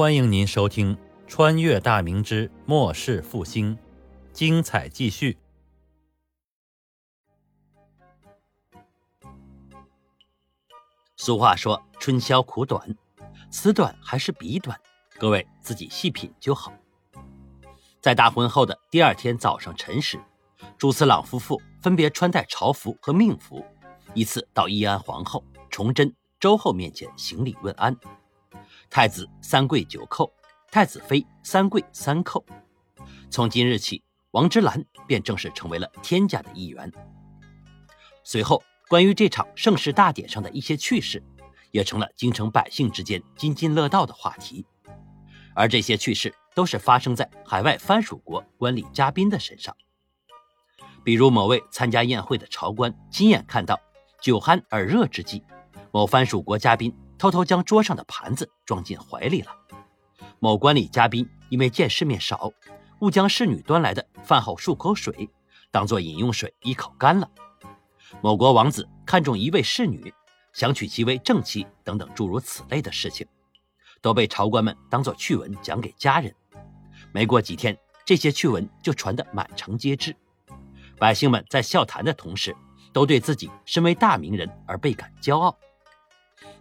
欢迎您收听《穿越大明之末世复兴》，精彩继续。俗话说：“春宵苦短，此短还是彼短？”各位自己细品就好。在大婚后的第二天早上辰时，朱次郎夫妇分别穿戴朝服和命服，依次到义安皇后、崇祯、周后面前行礼问安。太子三跪九叩，太子妃三跪三叩。从今日起，王之兰便正式成为了天家的一员。随后，关于这场盛世大典上的一些趣事，也成了京城百姓之间津津乐道的话题。而这些趣事都是发生在海外藩属国官吏嘉宾的身上。比如，某位参加宴会的朝官亲眼看到，酒酣耳热之际，某藩属国嘉宾偷偷将桌上的盘子装进怀里了。某官礼嘉宾因为见世面少，误将侍女端来的饭后漱口水当做饮用水一口干了。某国王子看中一位侍女，想娶其为正妻，等等诸如此类的事情，都被朝官们当作趣闻讲给家人。没过几天，这些趣闻就传得满城皆知。百姓们在笑谈的同时，都对自己身为大明人而倍感骄傲。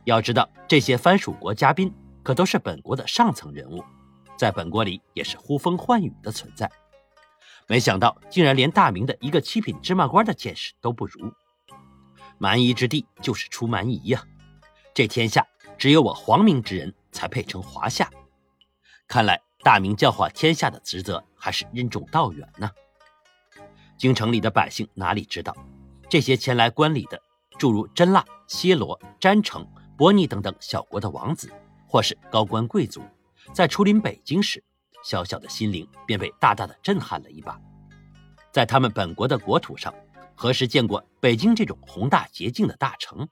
要知道，这些藩属国嘉宾可都是本国的上层人物，在本国里也是呼风唤雨的存在。没想到，竟然连大明的一个七品芝麻官的见识都不如。蛮夷之地就是出蛮夷呀！这天下只有我皇明之人才配称华夏。看来大明教化天下的职责还是任重道远呢。京城里的百姓哪里知道，这些前来观礼的，诸如真腊、西罗、詹城、伯尼等等小国的王子，或是高官贵族，在出临北京时。小小的心灵便被大大的震撼了一把，在他们本国的国土上，何时见过北京这种宏大洁净的大城？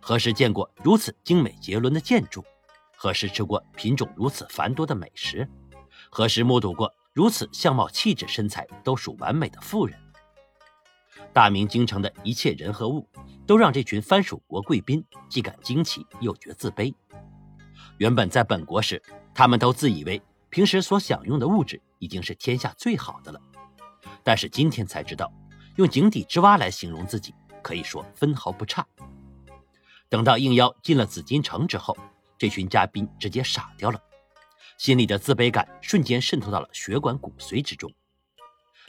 何时见过如此精美绝伦的建筑？何时吃过品种如此繁多的美食？何时目睹过如此相貌、气质、身材都属完美的妇人？大明京城的一切人和物，都让这群藩属国贵宾既感惊奇又觉自卑。原本在本国时，他们都自以为。平时所享用的物质已经是天下最好的了，但是今天才知道，用井底之蛙来形容自己，可以说分毫不差。等到应邀进了紫禁城之后，这群嘉宾直接傻掉了，心里的自卑感瞬间渗透到了血管骨髓之中。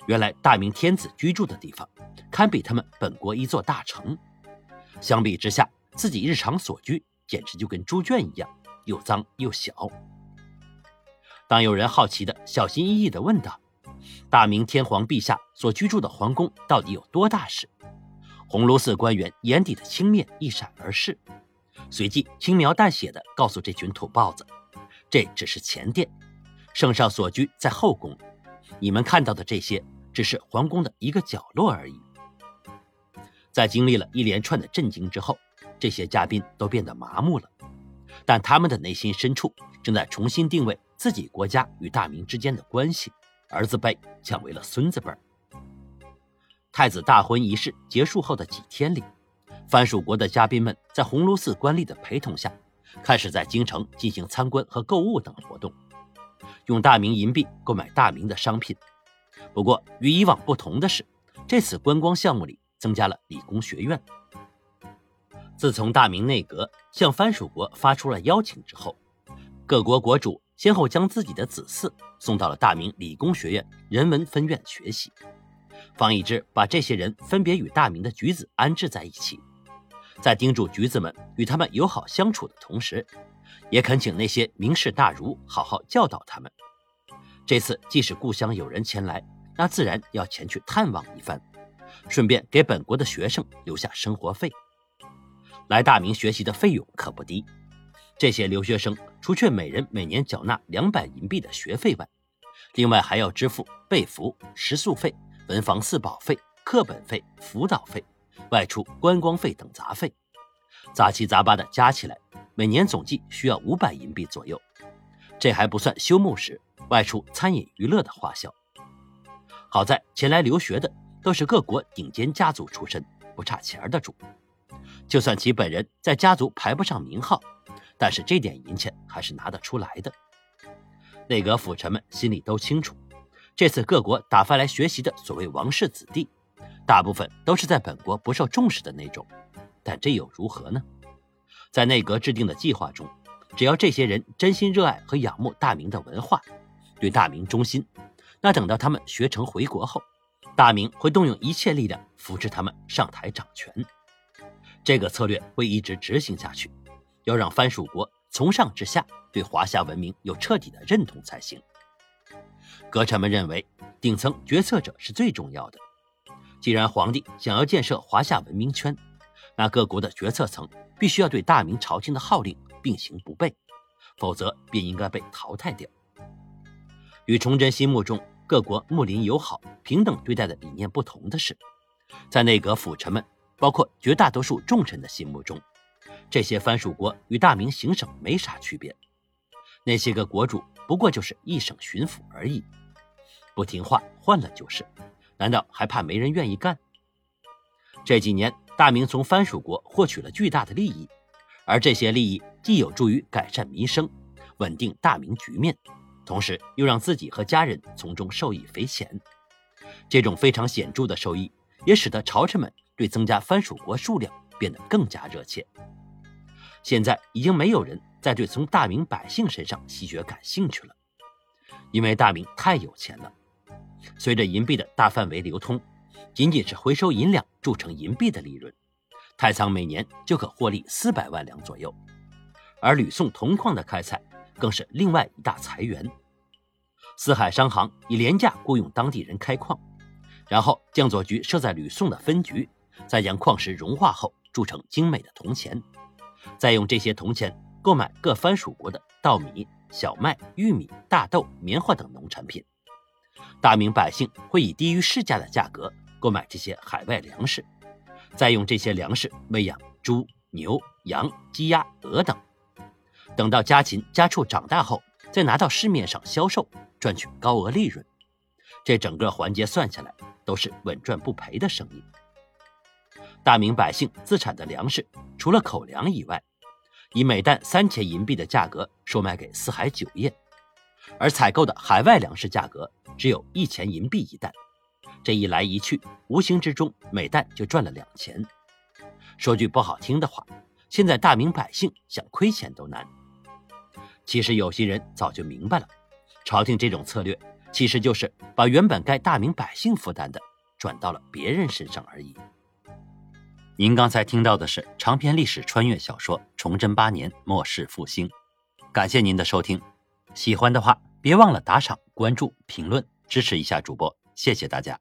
原来大明天子居住的地方，堪比他们本国一座大城。相比之下，自己日常所居简直就跟猪圈一样，又脏又小。当有人好奇的小心翼翼地问道：“大明天皇陛下所居住的皇宫到底有多大时？”鸿胪寺官员眼底的轻蔑一闪而逝，随即轻描淡写地告诉这群土包子：“这只是前殿，圣上所居在后宫，你们看到的这些只是皇宫的一个角落而已。”在经历了一连串的震惊之后，这些嘉宾都变得麻木了，但他们的内心深处正在重新定位。自己国家与大明之间的关系，儿子辈降为了孙子辈。太子大婚仪式结束后的几天里，藩属国的嘉宾们在鸿胪寺官吏的陪同下，开始在京城进行参观和购物等活动，用大明银币购买大明的商品。不过与以往不同的是，这次观光项目里增加了理工学院。自从大明内阁向藩属国发出了邀请之后，各国国主。先后将自己的子嗣送到了大明理工学院人文分院学习。方以之把这些人分别与大明的举子安置在一起，在叮嘱举子们与他们友好相处的同时，也恳请那些名士大儒好好教导他们。这次即使故乡有人前来，那自然要前去探望一番，顺便给本国的学生留下生活费。来大明学习的费用可不低。这些留学生除却每人每年缴纳两百银币的学费外，另外还要支付被服、食宿费、文房四宝费、课本费、辅导费、外出观光费等杂费，杂七杂八的加起来，每年总计需要五百银币左右。这还不算休沐时外出餐饮娱乐的花销。好在前来留学的都是各国顶尖家族出身，不差钱儿的主。就算其本人在家族排不上名号。但是这点银钱还是拿得出来的。内阁辅臣们心里都清楚，这次各国打发来学习的所谓王室子弟，大部分都是在本国不受重视的那种。但这又如何呢？在内阁制定的计划中，只要这些人真心热爱和仰慕大明的文化，对大明忠心，那等到他们学成回国后，大明会动用一切力量扶持他们上台掌权。这个策略会一直执行下去，要让藩属国从上至下对华夏文明有彻底的认同才行。阁臣们认为，顶层决策者是最重要的。既然皇帝想要建设华夏文明圈，那各国的决策层必须要对大明朝廷的号令并行不悖，否则便应该被淘汰掉。与崇祯心目中各国睦邻友好、平等对待的理念不同的是，在内阁辅臣们。包括绝大多数重臣的心目中，这些藩属国与大明行省没啥区别。那些个国主不过就是一省巡抚而已，不听话换了就是，难道还怕没人愿意干？这几年，大明从藩属国获取了巨大的利益，而这些利益既有助于改善民生、稳定大明局面，同时又让自己和家人从中受益匪浅。这种非常显著的收益，也使得朝臣们。对增加藩属国数量变得更加热切。现在已经没有人再对从大明百姓身上吸血感兴趣了，因为大明太有钱了。随着银币的大范围流通，仅仅是回收银两铸成银币的利润，太仓每年就可获利四百万两左右。而吕宋铜矿的开采更是另外一大财源。四海商行以廉价雇佣当地人开矿，然后江左局设在吕宋的分局。再将矿石融化后铸成精美的铜钱，再用这些铜钱购买各藩属国的稻米、小麦、玉米、大豆、棉花等农产品。大明百姓会以低于市价的价格购买这些海外粮食，再用这些粮食喂养猪、牛、羊、鸡、鸭、鹅等。等到家禽家畜长大后，再拿到市面上销售，赚取高额利润。这整个环节算下来都是稳赚不赔的生意。大明百姓自产的粮食，除了口粮以外，以每担三千银币的价格售卖给四海酒业，而采购的海外粮食价格只有一钱银币一担。这一来一去，无形之中每担就赚了两钱。说句不好听的话，现在大明百姓想亏钱都难。其实有些人早就明白了，朝廷这种策略其实就是把原本该大明百姓负担的转到了别人身上而已。您刚才听到的是长篇历史穿越小说《崇祯八年末世复兴》，感谢您的收听。喜欢的话，别忘了打赏、关注、评论，支持一下主播，谢谢大家。